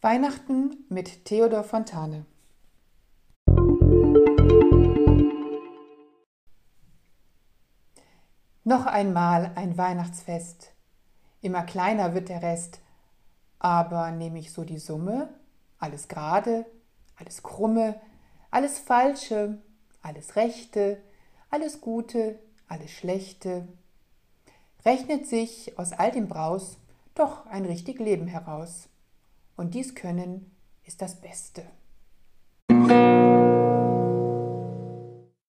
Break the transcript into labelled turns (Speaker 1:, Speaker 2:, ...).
Speaker 1: Weihnachten mit Theodor Fontane. Noch einmal ein Weihnachtsfest. Immer kleiner wird der Rest. Aber nehme ich so die Summe, alles gerade, alles krumme, alles Falsche, alles Rechte, alles Gute, alles Schlechte, rechnet sich aus all dem Braus doch ein richtig Leben heraus und dies Können ist das Beste.